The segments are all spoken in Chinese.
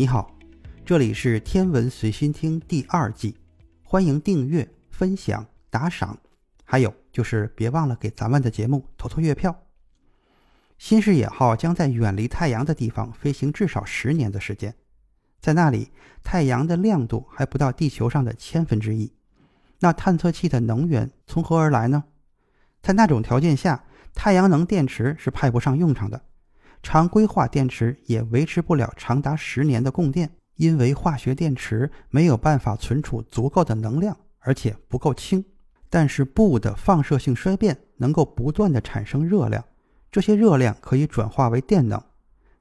你好，这里是《天文随心听》第二季，欢迎订阅、分享、打赏，还有就是别忘了给咱们的节目投投月票。新视野号将在远离太阳的地方飞行至少十年的时间，在那里，太阳的亮度还不到地球上的千分之一。那探测器的能源从何而来呢？在那种条件下，太阳能电池是派不上用场的，常规化电池也维持不了长达十年的供电，因为化学电池没有办法存储足够的能量，而且不够轻。但是布的放射性衰变能够不断的产生热量，这些热量可以转化为电能。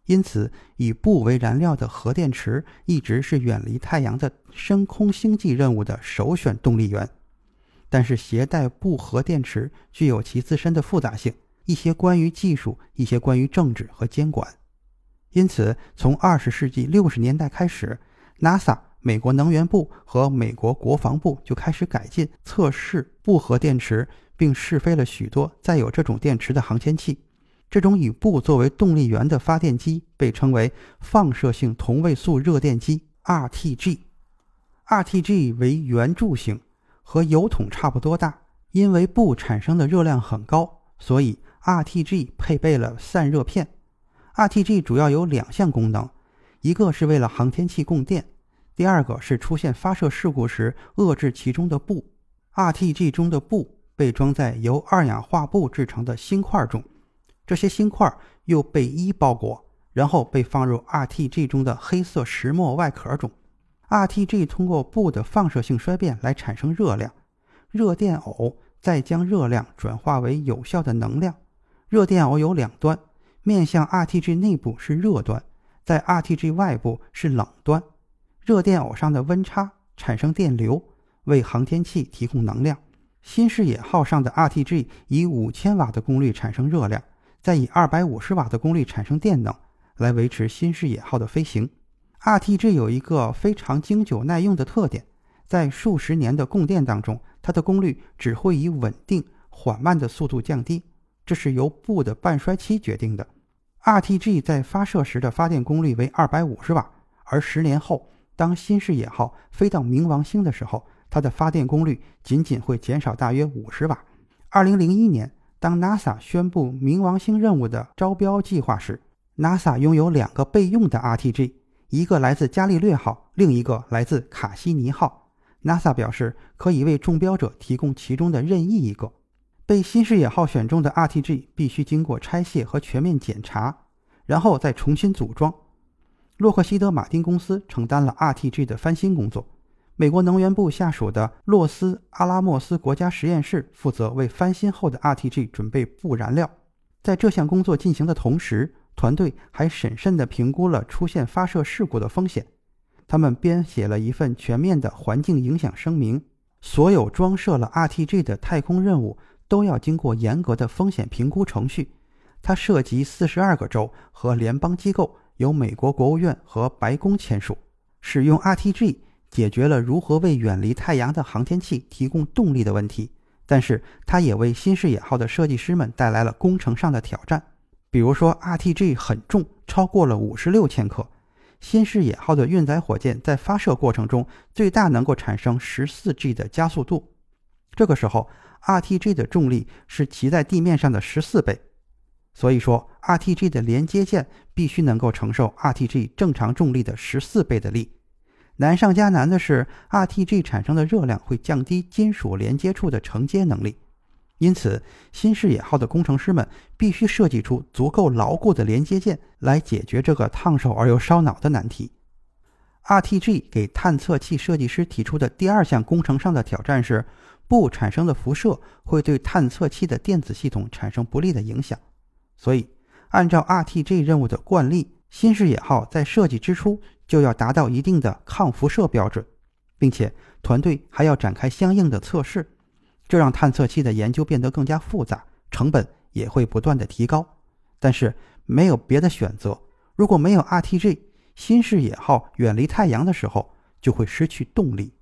因此，以布为燃料的核电池一直是远离太阳的深空星际任务的首选动力源。但是，携带布核电池具有其自身的复杂性，一些关于技术，一些关于政治和监管。因此，从二十世纪六十年代开始，NASA、美国能源部和美国国防部就开始改进测试钚核电池，并试飞了许多载有这种电池的航天器。这种以钚作为动力源的发电机被称为放射性同位素热电机 （RTG）。RTG 为圆柱形，和油桶差不多大。因为钚产生的热量很高，所以 RTG 配备了散热片。RTG 主要有两项功能：一个是为了航天器供电，第二个是出现发射事故时遏制其中的布。RTG 中的布被装在由二氧化钚制成的芯块中。这些芯块又被衣包裹，然后被放入 RTG 中的黑色石墨外壳中。RTG 通过布的放射性衰变来产生热量，热电偶再将热量转化为有效的能量。热电偶有两端，面向 RTG 内部是热端，在 RTG 外部是冷端。热电偶上的温差产生电流，为航天器提供能量。新视野号上的 RTG 以五千瓦的功率产生热量。再以二百五十瓦的功率产生电能，来维持新视野号的飞行。RTG 有一个非常经久耐用的特点，在数十年的供电当中，它的功率只会以稳定缓慢的速度降低，这是由布的半衰期决定的。RTG 在发射时的发电功率为二百五十瓦，而十年后，当新视野号飞到冥王星的时候，它的发电功率仅仅会减少大约五十瓦。二零零一年。当 NASA 宣布冥王星任务的招标计划时，NASA 拥有两个备用的 RTG，一个来自伽利略号，另一个来自卡西尼号。NASA 表示可以为中标者提供其中的任意一个。被新视野号选中的 RTG 必须经过拆卸和全面检查，然后再重新组装。洛克希德马丁公司承担了 RTG 的翻新工作。美国能源部下属的洛斯阿拉莫斯国家实验室负责为翻新后的 RTG 准备布燃料。在这项工作进行的同时，团队还审慎地评估了出现发射事故的风险。他们编写了一份全面的环境影响声明。所有装设了 RTG 的太空任务都要经过严格的风险评估程序。它涉及四十二个州和联邦机构，由美国国务院和白宫签署。使用 RTG。解决了如何为远离太阳的航天器提供动力的问题，但是它也为新视野号的设计师们带来了工程上的挑战。比如说，RTG 很重，超过了五十六千克。新视野号的运载火箭在发射过程中最大能够产生十四 g 的加速度，这个时候 RTG 的重力是其在地面上的十四倍。所以说，RTG 的连接件必须能够承受 RTG 正常重力的十四倍的力。难上加难的是，RTG 产生的热量会降低金属连接处的承接能力，因此新视野号的工程师们必须设计出足够牢固的连接件来解决这个烫手而又烧脑的难题。RTG 给探测器设计师提出的第二项工程上的挑战是，不产生的辐射会对探测器的电子系统产生不利的影响。所以，按照 RTG 任务的惯例，新视野号在设计之初就要达到一定的抗辐射标准，并且团队还要展开相应的测试，这让探测器的研究变得更加复杂，成本也会不断的提高。但是没有别的选择，如果没有 RTG，新视野号远离太阳的时候就会失去动力。